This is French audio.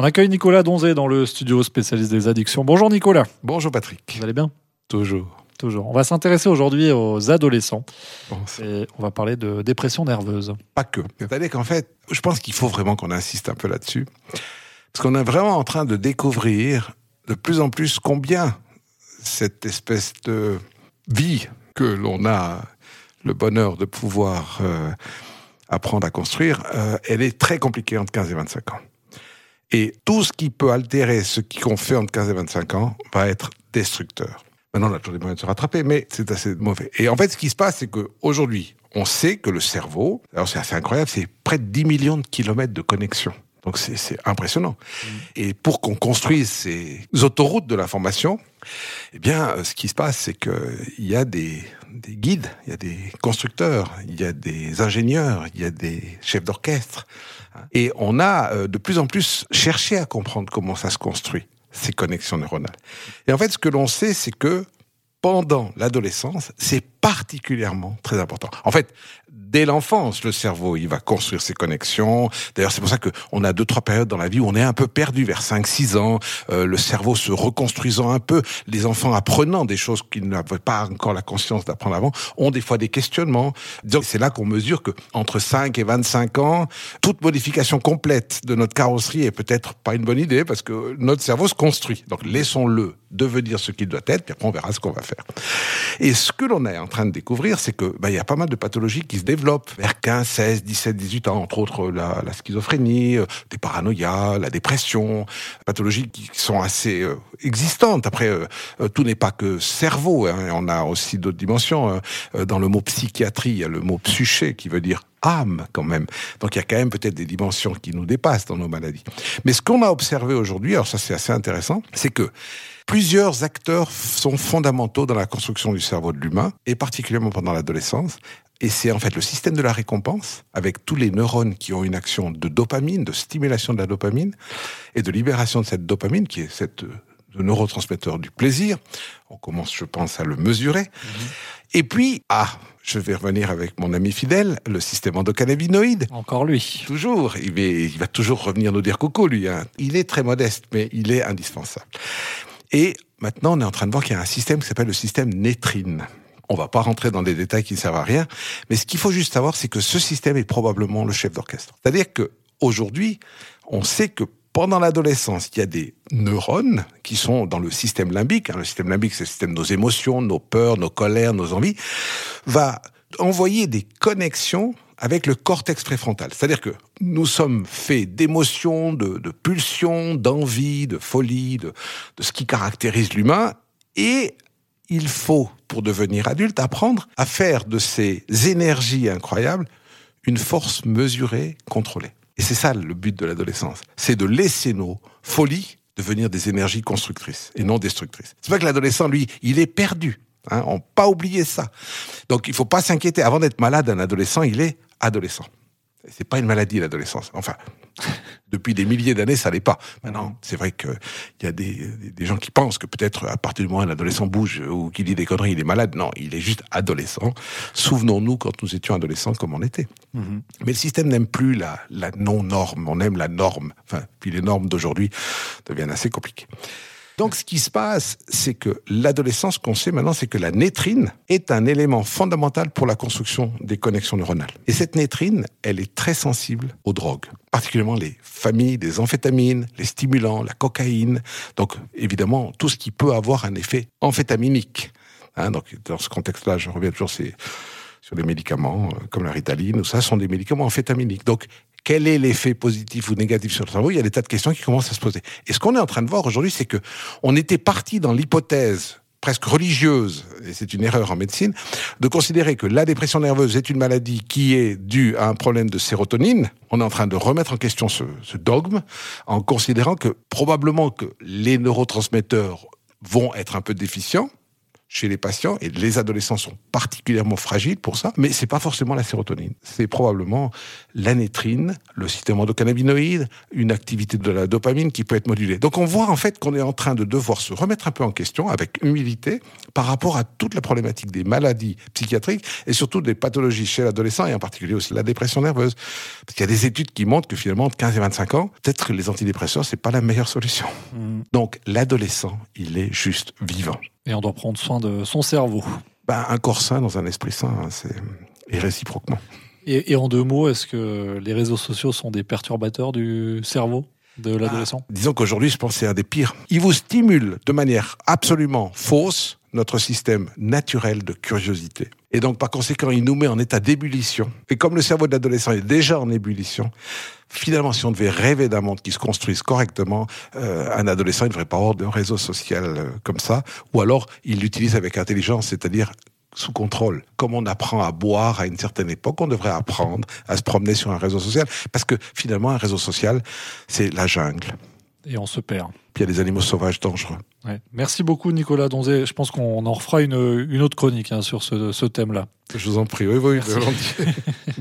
On accueille Nicolas Donzé dans le studio spécialiste des addictions. Bonjour Nicolas. Bonjour Patrick. Vous allez bien? Toujours. Toujours. On va s'intéresser aujourd'hui aux adolescents. Bon, Et on va parler de dépression nerveuse. pas que. C'est-à-dire qu'en fait, je pense qu'il faut vraiment qu'on insiste un peu là-dessus. Parce qu'on est vraiment en train de découvrir de plus en plus combien cette espèce de vie que l'on a le bonheur de pouvoir euh, apprendre à construire, euh, elle est très compliquée entre 15 et 25 ans. Et tout ce qui peut altérer ce qu'on fait entre 15 et 25 ans va être destructeur. Maintenant, on a toujours des moyens de se rattraper, mais c'est assez mauvais. Et en fait, ce qui se passe, c'est qu'aujourd'hui, on sait que le cerveau, alors c'est assez incroyable, c'est près de 10 millions de kilomètres de connexion. Donc c'est impressionnant. Et pour qu'on construise ces autoroutes de l'information, eh bien, euh, ce qui se passe, c'est qu'il y a des, des guides, il y a des constructeurs, il y a des ingénieurs, il y a des chefs d'orchestre. Et on a euh, de plus en plus cherché à comprendre comment ça se construit, ces connexions neuronales. Et en fait, ce que l'on sait, c'est que pendant l'adolescence, c'est particulièrement très important. En fait, dès l'enfance, le cerveau, il va construire ses connexions. D'ailleurs, c'est pour ça que on a deux, trois périodes dans la vie où on est un peu perdu vers 5, 6 ans, euh, le cerveau se reconstruisant un peu, les enfants apprenant des choses qu'ils n'avaient pas encore la conscience d'apprendre avant, ont des fois des questionnements. C'est là qu'on mesure que entre 5 et 25 ans, toute modification complète de notre carrosserie est peut-être pas une bonne idée parce que notre cerveau se construit. Donc, laissons-le devenir ce qu'il doit être, puis après on verra ce qu'on va faire. Et ce que l'on est en train de découvrir, c'est que bah, il y a pas mal de pathologies qui se développent vers 15, 16, 17, 18 ans, entre autres la, schizophrénie, euh, des paranoïas, la dépression, pathologies qui sont assez euh, existantes. Après, euh, tout n'est pas que cerveau, hein, on a aussi d'autres dimensions. hein. Dans le mot psychiatrie, il y a le mot psyché qui veut dire âme quand même. Donc il y a quand même peut-être des dimensions qui nous dépassent dans nos maladies. Mais ce qu'on a observé aujourd'hui, alors ça c'est assez intéressant, c'est que plusieurs acteurs sont fondamentaux dans la construction du cerveau de l'humain, et particulièrement pendant l'adolescence. Et c'est en fait le système de la récompense, avec tous les neurones qui ont une action de dopamine, de stimulation de la dopamine, et de libération de cette dopamine, qui est cette euh, le neurotransmetteur du plaisir. On commence, je pense, à le mesurer. Et puis, ah, je vais revenir avec mon ami fidèle, le système endocannabinoïde. Encore lui. Toujours, il va, il va toujours revenir nous dire coucou, lui. hein. Il est très modeste, mais il est indispensable. Et maintenant, on est en train de voir qu'il y a un système qui s'appelle le système nétrine. On va pas rentrer dans des détails qui ne servent à rien, mais ce qu'il faut juste savoir, c'est que ce système est probablement le chef d'orchestre. C'est-à-dire que aujourd'hui, on sait que pendant l'adolescence, il y a des neurones qui sont dans le système limbique. hein. Le système limbique, c'est le système de nos émotions, nos peurs, nos colères, nos envies, va envoyer des connexions avec le cortex préfrontal. C'est-à-dire que nous sommes faits d'émotions, de, pulsions, d'envie, de folie, de, de ce qui caractérise l'humain. Et il faut, pour devenir adulte, apprendre à faire de ces énergies incroyables une force mesurée, contrôlée. Et c'est ça le but de l'adolescence. C'est de laisser nos folies devenir des énergies constructrices et non destructrices. C'est pas que l'adolescent, lui, il est perdu. Hein, on pas oublier ça. Donc il faut pas s'inquiéter. Avant d'être malade, un adolescent, il est adolescent. C'est pas une maladie l'adolescence. Enfin, depuis des milliers d'années, ça l'est pas. Maintenant, c'est vrai qu'il y a des, des- gens qui pensent que peut-être à partir du moment où un adolescent bouge ou qu'il dit des conneries, il est malade. Non, il est juste adolescent. Souvenons-nous quand nous étions adolescents comme on était. Mhm. Mais le système n'aime plus la, la non-norme, on aime la norme. Enfin, puis les normes d'aujourd'hui deviennent assez compliquées. Donc, ce qui se passe, c'est que l'adolescence, qu'on sait maintenant, c'est que la nétrine est un élément fondamental pour la construction des connexions neuronales. Et cette nétrine, elle est très sensible aux drogues, particulièrement les familles des amphétamines, les stimulants, la cocaïne. Donc, évidemment, tout ce qui peut avoir un effet amphétaminique. Hein, donc, dans ce contexte-là, je reviens toujours c'est sur les médicaments euh, comme la ritaline, ça sont des médicaments amphétaminiques. Donc, quel est l'effet positif ou négatif sur le cerveau? Il y a des tas de questions qui commencent à se poser. Et ce qu'on est en train de voir aujourd'hui, c'est que on était parti dans l'hypothèse presque religieuse, et c'est une erreur en médecine, de considérer que la dépression nerveuse est une maladie qui est due à un problème de sérotonine. On est en train de remettre en question ce, ce dogme en considérant que probablement que les neurotransmetteurs vont être un peu déficients, chez les patients et les adolescents sont particulièrement fragiles pour ça, mais c'est pas forcément la sérotonine. C'est probablement l'anétrine, le système endocannabinoïde, une activité de la dopamine qui peut être modulée. Donc on voit en fait qu'on est en train de devoir se remettre un peu en question avec humilité par rapport à toute la problématique des maladies psychiatriques et surtout des pathologies chez l'adolescent et en particulier aussi la dépression nerveuse. Parce qu'il y a des études qui montrent que finalement entre 15 et 25 ans, peut-être que les antidépresseurs c'est pas la meilleure solution. Mmh. Donc l'adolescent, il est juste vivant. Et on doit prendre soin de son cerveau. Ben, un corps sain dans un esprit sain, hein, c'est et réciproquement. Et, en deux mots, est-ce que les réseaux sociaux sont des perturbateurs du cerveau de l'adolescent? ah, Disons qu'aujourd'hui, je pense que c'est un des pires. Ils vous stimulent de manière absolument fausse notre système naturel de curiosité. Et donc, par conséquent, il nous met en état d'ébullition. Et comme le cerveau de l'adolescent est déjà en ébullition, finalement, si on devait rêver d'un monde qui se construise correctement, euh, un adolescent ne devrait pas avoir de réseau social euh, comme ça, ou alors il l'utilise avec intelligence, c'est-à-dire sous contrôle. Comme on apprend à boire à une certaine époque, on devrait apprendre à se promener sur un réseau social, parce que finalement, un réseau social, c'est la jungle. Et on se perd. Puis il y a des animaux sauvages dangereux. Merci beaucoup Nicolas Donzé. Je pense qu'on en refera une, une autre chronique hein, sur ce, ce thème-là. Je vous en prie, oui, oui, volontiers.